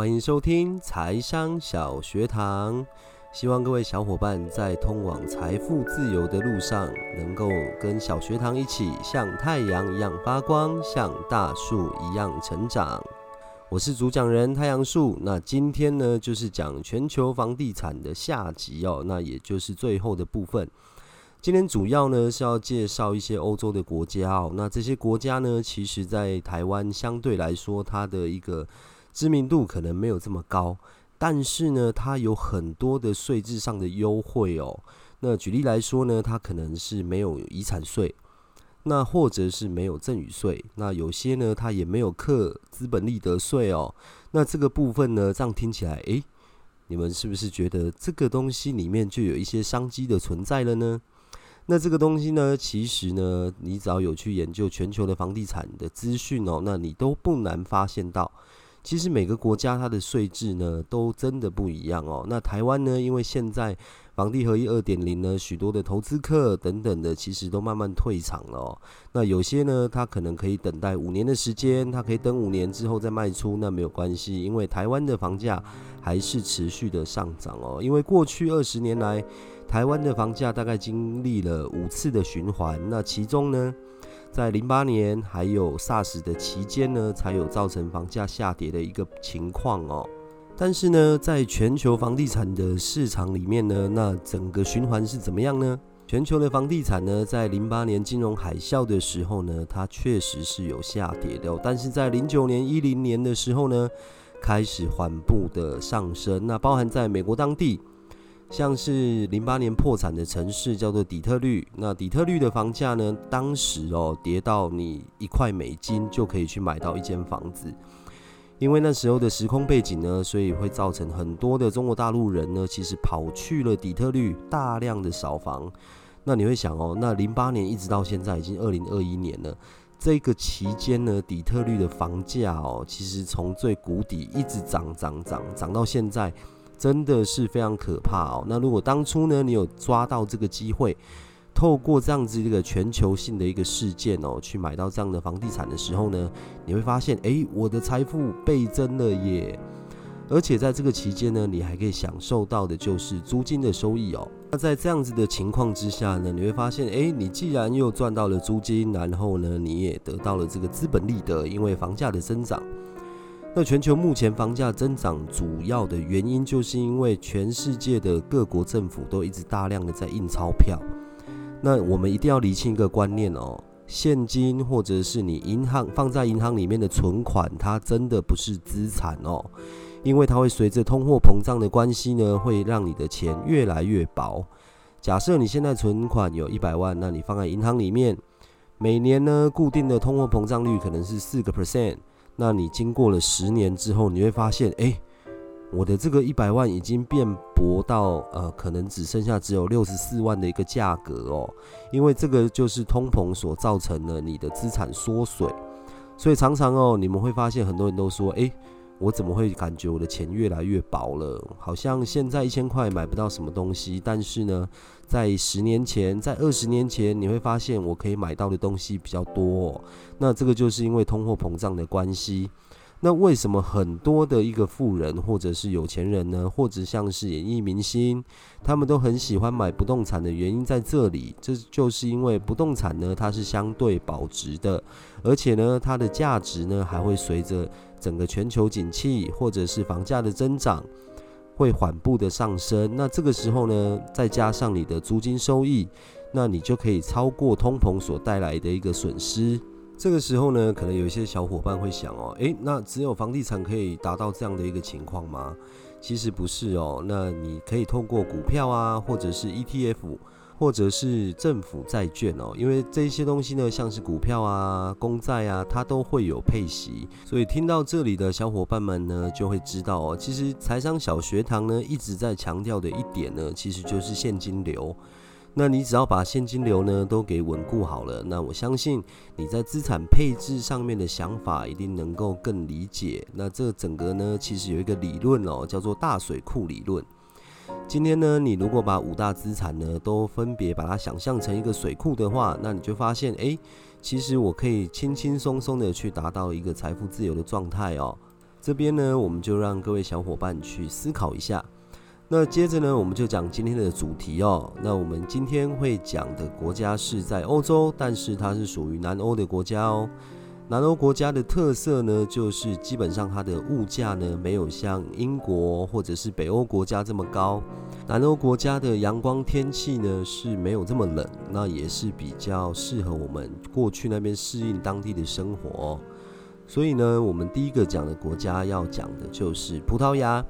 欢迎收听财商小学堂。希望各位小伙伴在通往财富自由的路上，能够跟小学堂一起像太阳一样发光，像大树一样成长。我是主讲人太阳树。那今天呢，就是讲全球房地产的下集哦，那也就是最后的部分。今天主要呢是要介绍一些欧洲的国家哦。那这些国家呢，其实在台湾相对来说，它的一个知名度可能没有这么高。但是呢，它有很多的税制上的优惠哦。那举例来说呢，它可能是没有遗产税，那或者是没有赠与税。那有些呢，它也没有课资本利得税哦。那这个部分呢，这样听起来，诶，你们是不是觉得这个东西里面就有一些商机的存在了呢？那这个东西呢，其实呢，你只要有去研究全球的房地产的资讯哦，那你都不难发现到。其实每个国家它的税制呢，都真的不一样哦。那台湾呢，因为现在房地合一二点零呢，许多的投资客等等的，其实都慢慢退场了。哦。那有些呢，他可能可以等待五年的时间，他可以等五年之后再卖出，那没有关系，因为台湾的房价还是持续的上涨哦。因为过去二十年来，台湾的房价大概经历了五次的循环，那其中呢。在零八年还有 SARS 的期间呢，才有造成房价下跌的一个情况哦。但是呢，在全球房地产的市场里面呢，那整个循环是怎么样呢？全球的房地产呢，在零八年金融海啸的时候呢，它确实是有下跌的。但是在零九年、一零年的时候呢，开始缓步的上升。那包含在美国当地。像是零八年破产的城市叫做底特律，那底特律的房价呢，当时哦跌到你一块美金就可以去买到一间房子，因为那时候的时空背景呢，所以会造成很多的中国大陆人呢，其实跑去了底特律大量的扫房。那你会想哦，那零八年一直到现在已经二零二一年了，这个期间呢，底特律的房价哦，其实从最谷底一直涨涨涨涨到现在。真的是非常可怕哦。那如果当初呢，你有抓到这个机会，透过这样子一个全球性的一个事件哦，去买到这样的房地产的时候呢，你会发现，哎，我的财富倍增了耶！而且在这个期间呢，你还可以享受到的就是租金的收益哦。那在这样子的情况之下呢，你会发现，哎，你既然又赚到了租金，然后呢，你也得到了这个资本利得，因为房价的增长。那全球目前房价增长主要的原因，就是因为全世界的各国政府都一直大量的在印钞票。那我们一定要理清一个观念哦，现金或者是你银行放在银行里面的存款，它真的不是资产哦，因为它会随着通货膨胀的关系呢，会让你的钱越来越薄。假设你现在存款有一百万，那你放在银行里面，每年呢固定的通货膨胀率可能是四个 percent。那你经过了十年之后，你会发现，哎，我的这个一百万已经变薄到，呃，可能只剩下只有六十四万的一个价格哦，因为这个就是通膨所造成的你的资产缩水，所以常常哦，你们会发现很多人都说，哎。我怎么会感觉我的钱越来越薄了？好像现在一千块买不到什么东西，但是呢，在十年前，在二十年前，你会发现我可以买到的东西比较多。那这个就是因为通货膨胀的关系。那为什么很多的一个富人或者是有钱人呢，或者像是演艺明星，他们都很喜欢买不动产的原因在这里，这就是因为不动产呢，它是相对保值的，而且呢，它的价值呢还会随着。整个全球景气或者是房价的增长会缓步的上升，那这个时候呢，再加上你的租金收益，那你就可以超过通膨所带来的一个损失。这个时候呢，可能有一些小伙伴会想哦，诶，那只有房地产可以达到这样的一个情况吗？其实不是哦，那你可以透过股票啊，或者是 ETF。或者是政府债券哦，因为这些东西呢，像是股票啊、公债啊，它都会有配息。所以听到这里的小伙伴们呢，就会知道哦，其实财商小学堂呢一直在强调的一点呢，其实就是现金流。那你只要把现金流呢都给稳固好了，那我相信你在资产配置上面的想法一定能够更理解。那这整个呢，其实有一个理论哦，叫做大水库理论。今天呢，你如果把五大资产呢都分别把它想象成一个水库的话，那你就发现，哎，其实我可以轻轻松松的去达到一个财富自由的状态哦。这边呢，我们就让各位小伙伴去思考一下。那接着呢，我们就讲今天的主题哦。那我们今天会讲的国家是在欧洲，但是它是属于南欧的国家哦。南欧国家的特色呢，就是基本上它的物价呢，没有像英国或者是北欧国家这么高。南欧国家的阳光天气呢，是没有这么冷，那也是比较适合我们过去那边适应当地的生活。所以呢，我们第一个讲的国家要讲的就是葡萄牙。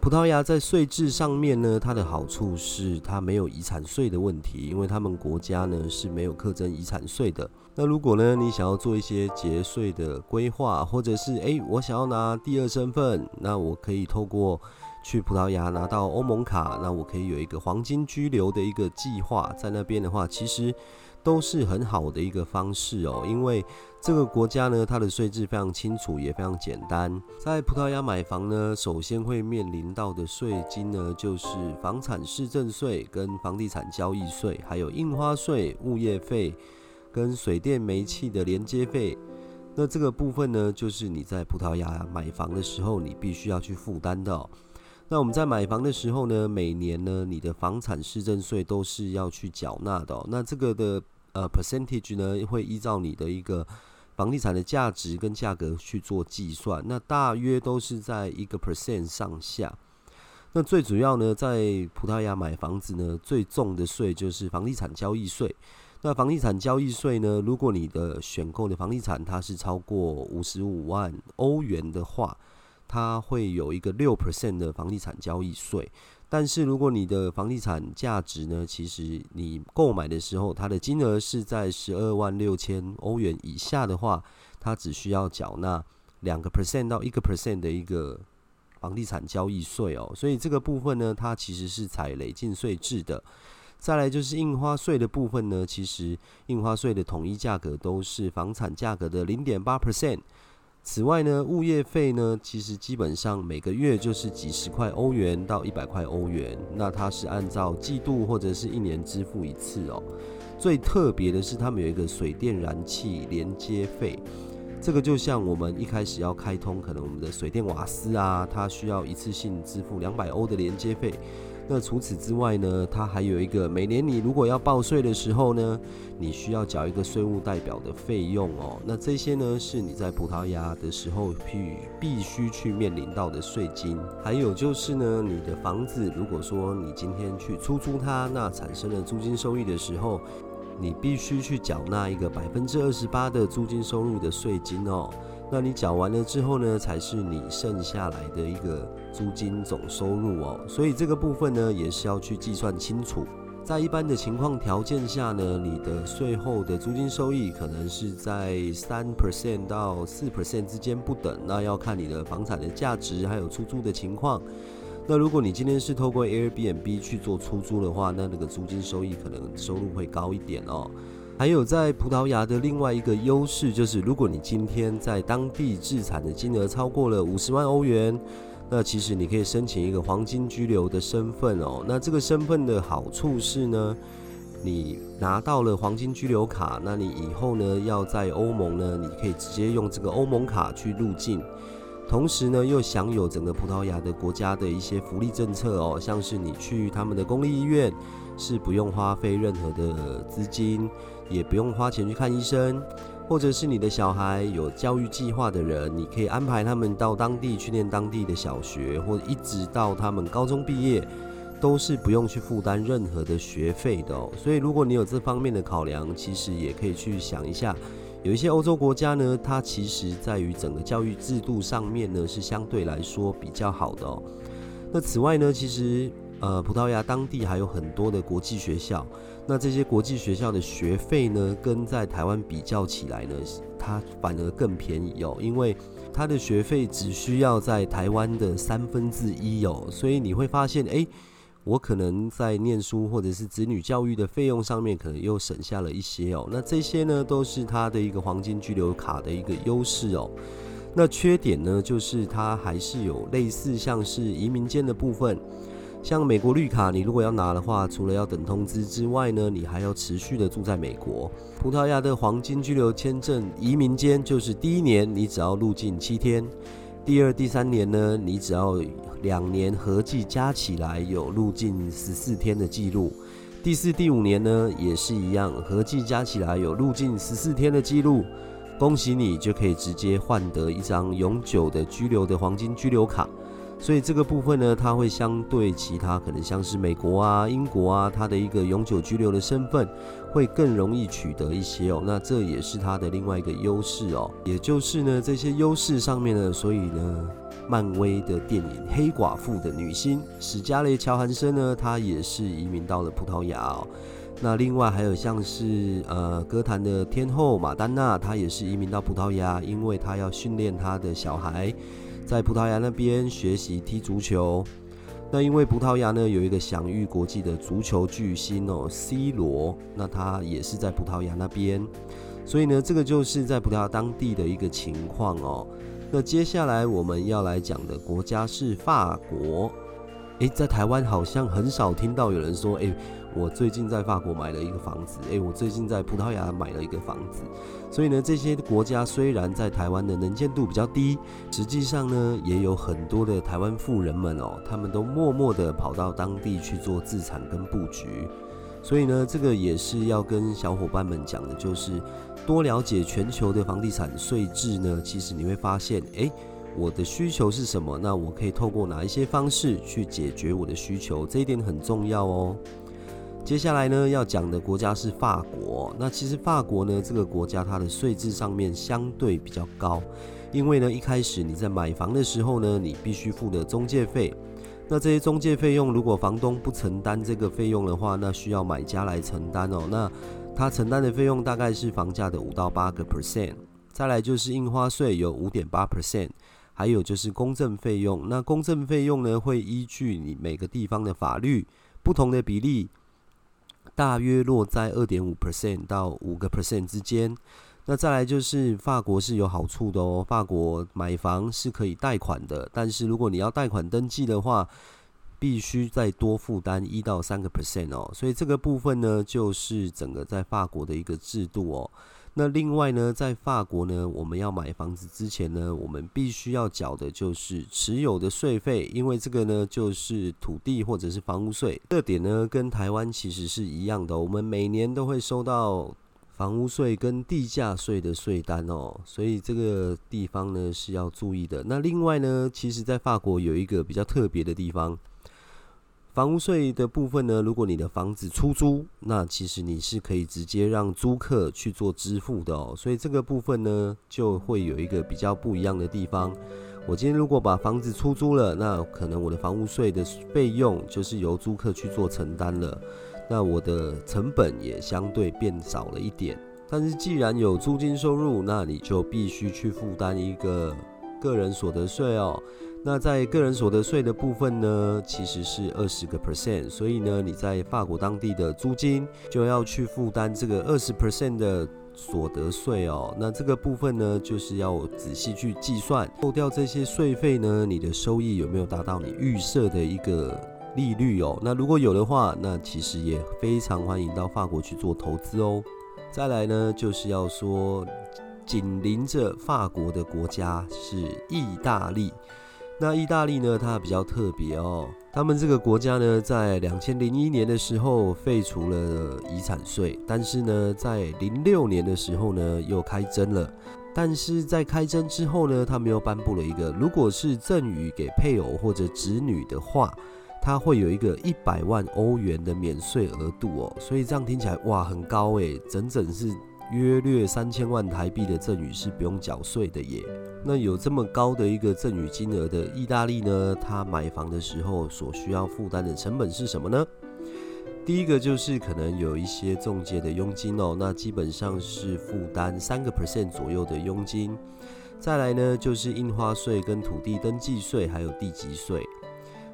葡萄牙在税制上面呢，它的好处是它没有遗产税的问题，因为他们国家呢是没有课征遗产税的。那如果呢你想要做一些节税的规划，或者是诶我想要拿第二身份，那我可以透过去葡萄牙拿到欧盟卡，那我可以有一个黄金居留的一个计划，在那边的话，其实。都是很好的一个方式哦，因为这个国家呢，它的税制非常清楚，也非常简单。在葡萄牙买房呢，首先会面临到的税金呢，就是房产市政税、跟房地产交易税，还有印花税、物业费跟水电煤气的连接费。那这个部分呢，就是你在葡萄牙买房的时候，你必须要去负担的。那我们在买房的时候呢，每年呢，你的房产市政税都是要去缴纳的。那这个的呃 percentage 呢，会依照你的一个房地产的价值跟价格去做计算。那大约都是在一个 percent 上下。那最主要呢，在葡萄牙买房子呢，最重的税就是房地产交易税。那房地产交易税呢，如果你的选购的房地产它是超过五十五万欧元的话，它会有一个六 percent 的房地产交易税，但是如果你的房地产价值呢，其实你购买的时候，它的金额是在十二万六千欧元以下的话，它只需要缴纳两个 percent 到一个 percent 的一个房地产交易税哦，所以这个部分呢，它其实是采累进税制的。再来就是印花税的部分呢，其实印花税的统一价格都是房产价格的零点八 percent。此外呢，物业费呢，其实基本上每个月就是几十块欧元到一百块欧元，那它是按照季度或者是一年支付一次哦。最特别的是，他们有一个水电燃气连接费，这个就像我们一开始要开通，可能我们的水电瓦斯啊，它需要一次性支付两百欧的连接费。那除此之外呢，它还有一个每年你如果要报税的时候呢，你需要缴一个税务代表的费用哦。那这些呢是你在葡萄牙的时候必必须去面临到的税金。还有就是呢，你的房子如果说你今天去出租它，那产生了租金收益的时候，你必须去缴纳一个百分之二十八的租金收入的税金哦。那你缴完了之后呢，才是你剩下来的一个租金总收入哦。所以这个部分呢，也是要去计算清楚。在一般的情况条件下呢，你的税后的租金收益可能是在三 percent 到四 percent 之间不等。那要看你的房产的价值还有出租的情况。那如果你今天是透过 Airbnb 去做出租的话，那那个租金收益可能收入会高一点哦。还有在葡萄牙的另外一个优势就是，如果你今天在当地自产的金额超过了五十万欧元，那其实你可以申请一个黄金居留的身份哦。那这个身份的好处是呢，你拿到了黄金居留卡，那你以后呢要在欧盟呢，你可以直接用这个欧盟卡去入境，同时呢又享有整个葡萄牙的国家的一些福利政策哦，像是你去他们的公立医院是不用花费任何的资金。也不用花钱去看医生，或者是你的小孩有教育计划的人，你可以安排他们到当地去念当地的小学，或者一直到他们高中毕业，都是不用去负担任何的学费的哦。所以，如果你有这方面的考量，其实也可以去想一下，有一些欧洲国家呢，它其实在于整个教育制度上面呢，是相对来说比较好的哦。那此外呢，其实呃，葡萄牙当地还有很多的国际学校。那这些国际学校的学费呢，跟在台湾比较起来呢，它反而更便宜哦，因为它的学费只需要在台湾的三分之一哦，所以你会发现，哎，我可能在念书或者是子女教育的费用上面，可能又省下了一些哦。那这些呢，都是它的一个黄金居留卡的一个优势哦。那缺点呢，就是它还是有类似像是移民间的部分。像美国绿卡，你如果要拿的话，除了要等通知之外呢，你还要持续的住在美国。葡萄牙的黄金居留签证移民间，就是第一年你只要入境七天，第二、第三年呢，你只要两年合计加起来有入境十四天的记录；第四、第五年呢，也是一样，合计加起来有入境十四天的记录。恭喜你，就可以直接换得一张永久的居留的黄金居留卡。所以这个部分呢，它会相对其他可能像是美国啊、英国啊，它的一个永久居留的身份会更容易取得一些哦。那这也是它的另外一个优势哦。也就是呢，这些优势上面呢，所以呢，漫威的电影《黑寡妇》的女星史嘉蕾·乔韩森呢，她也是移民到了葡萄牙哦。那另外还有像是呃歌坛的天后马丹娜，她也是移民到葡萄牙，因为她要训练她的小孩。在葡萄牙那边学习踢足球，那因为葡萄牙呢有一个享誉国际的足球巨星哦，C 罗，那他也是在葡萄牙那边，所以呢，这个就是在葡萄牙当地的一个情况哦。那接下来我们要来讲的国家是法国，诶，在台湾好像很少听到有人说，诶。我最近在法国买了一个房子，诶，我最近在葡萄牙买了一个房子，所以呢，这些国家虽然在台湾的能见度比较低，实际上呢，也有很多的台湾富人们哦，他们都默默的跑到当地去做自产跟布局，所以呢，这个也是要跟小伙伴们讲的，就是多了解全球的房地产税制呢，其实你会发现，诶，我的需求是什么？那我可以透过哪一些方式去解决我的需求？这一点很重要哦。接下来呢，要讲的国家是法国。那其实法国呢，这个国家它的税制上面相对比较高，因为呢，一开始你在买房的时候呢，你必须付的中介费。那这些中介费用，如果房东不承担这个费用的话，那需要买家来承担哦。那他承担的费用大概是房价的五到八个 percent。再来就是印花税有五点八 percent，还有就是公证费用。那公证费用呢，会依据你每个地方的法律不同的比例。大约落在二点五 percent 到五个 percent 之间。那再来就是法国是有好处的哦，法国买房是可以贷款的，但是如果你要贷款登记的话，必须再多负担一到三个 percent 哦。所以这个部分呢，就是整个在法国的一个制度哦。那另外呢，在法国呢，我们要买房子之前呢，我们必须要缴的就是持有的税费，因为这个呢就是土地或者是房屋税。这点呢跟台湾其实是一样的，我们每年都会收到房屋税跟地价税的税单哦，所以这个地方呢是要注意的。那另外呢，其实在法国有一个比较特别的地方。房屋税的部分呢，如果你的房子出租，那其实你是可以直接让租客去做支付的哦。所以这个部分呢，就会有一个比较不一样的地方。我今天如果把房子出租了，那可能我的房屋税的费用就是由租客去做承担了，那我的成本也相对变少了一点。但是既然有租金收入，那你就必须去负担一个个人所得税哦。那在个人所得税的部分呢，其实是二十个 percent，所以呢，你在法国当地的租金就要去负担这个二十 percent 的所得税哦。那这个部分呢，就是要仔细去计算，扣掉这些税费呢，你的收益有没有达到你预设的一个利率哦？那如果有的话，那其实也非常欢迎到法国去做投资哦。再来呢，就是要说紧邻着法国的国家是意大利。那意大利呢？它比较特别哦。他们这个国家呢，在两千零一年的时候废除了遗产税，但是呢，在零六年的时候呢，又开征了。但是在开征之后呢，他们又颁布了一个，如果是赠与给配偶或者子女的话，它会有一个一百万欧元的免税额度哦。所以这样听起来哇，很高诶，整整是。约略三千万台币的赠与是不用缴税的耶。那有这么高的一个赠与金额的意大利呢？他买房的时候所需要负担的成本是什么呢？第一个就是可能有一些中介的佣金哦，那基本上是负担三个 percent 左右的佣金。再来呢，就是印花税、跟土地登记税，还有地级税。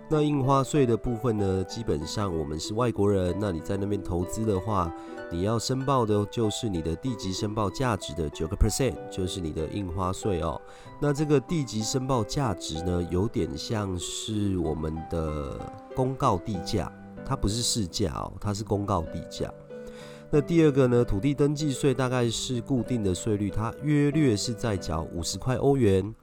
那印花税的部分呢，基本上我们是外国人，那你在那边投资的话，你要申报的就是你的地级申报价值的九个 percent，就是你的印花税哦。那这个地级申报价值呢，有点像是我们的公告地价，它不是市价哦，它是公告地价。那第二个呢，土地登记税大概是固定的税率，它约略是在缴五十块欧元。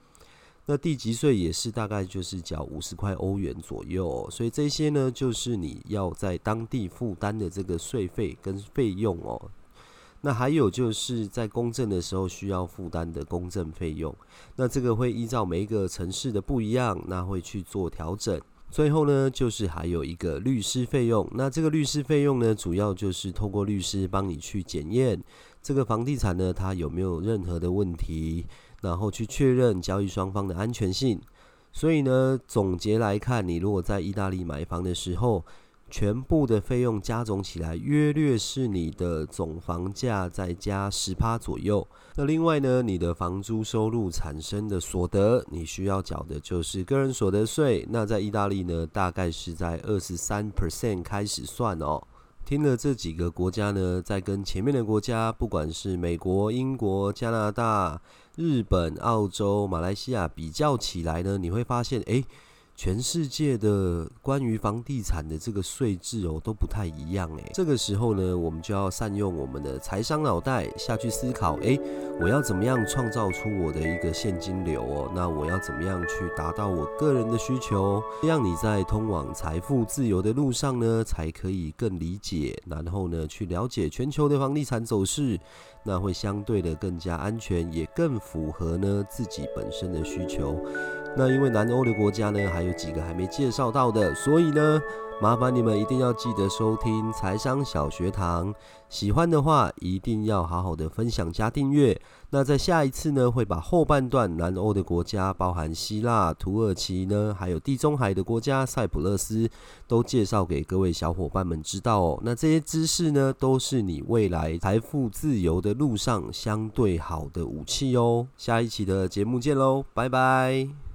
那地级税也是大概就是缴五十块欧元左右，所以这些呢就是你要在当地负担的这个税费跟费用哦。那还有就是在公证的时候需要负担的公证费用，那这个会依照每一个城市的不一样，那会去做调整。最后呢，就是还有一个律师费用。那这个律师费用呢，主要就是透过律师帮你去检验这个房地产呢，它有没有任何的问题，然后去确认交易双方的安全性。所以呢，总结来看，你如果在意大利买房的时候，全部的费用加总起来，约略是你的总房价再加十趴左右。那另外呢，你的房租收入产生的所得，你需要缴的就是个人所得税。那在意大利呢，大概是在二十三 percent 开始算哦。听了这几个国家呢，在跟前面的国家，不管是美国、英国、加拿大、日本、澳洲、马来西亚比较起来呢，你会发现，诶。全世界的关于房地产的这个税制哦都不太一样诶。这个时候呢，我们就要善用我们的财商脑袋下去思考，诶，我要怎么样创造出我的一个现金流哦？那我要怎么样去达到我个人的需求，让你在通往财富自由的路上呢，才可以更理解，然后呢，去了解全球的房地产走势，那会相对的更加安全，也更符合呢自己本身的需求。那因为南欧的国家呢，还有几个还没介绍到的，所以呢，麻烦你们一定要记得收听财商小学堂。喜欢的话，一定要好好的分享加订阅。那在下一次呢，会把后半段南欧的国家，包含希腊、土耳其呢，还有地中海的国家塞浦路斯，都介绍给各位小伙伴们知道哦。那这些知识呢，都是你未来财富自由的路上相对好的武器哦。下一期的节目见喽，拜拜。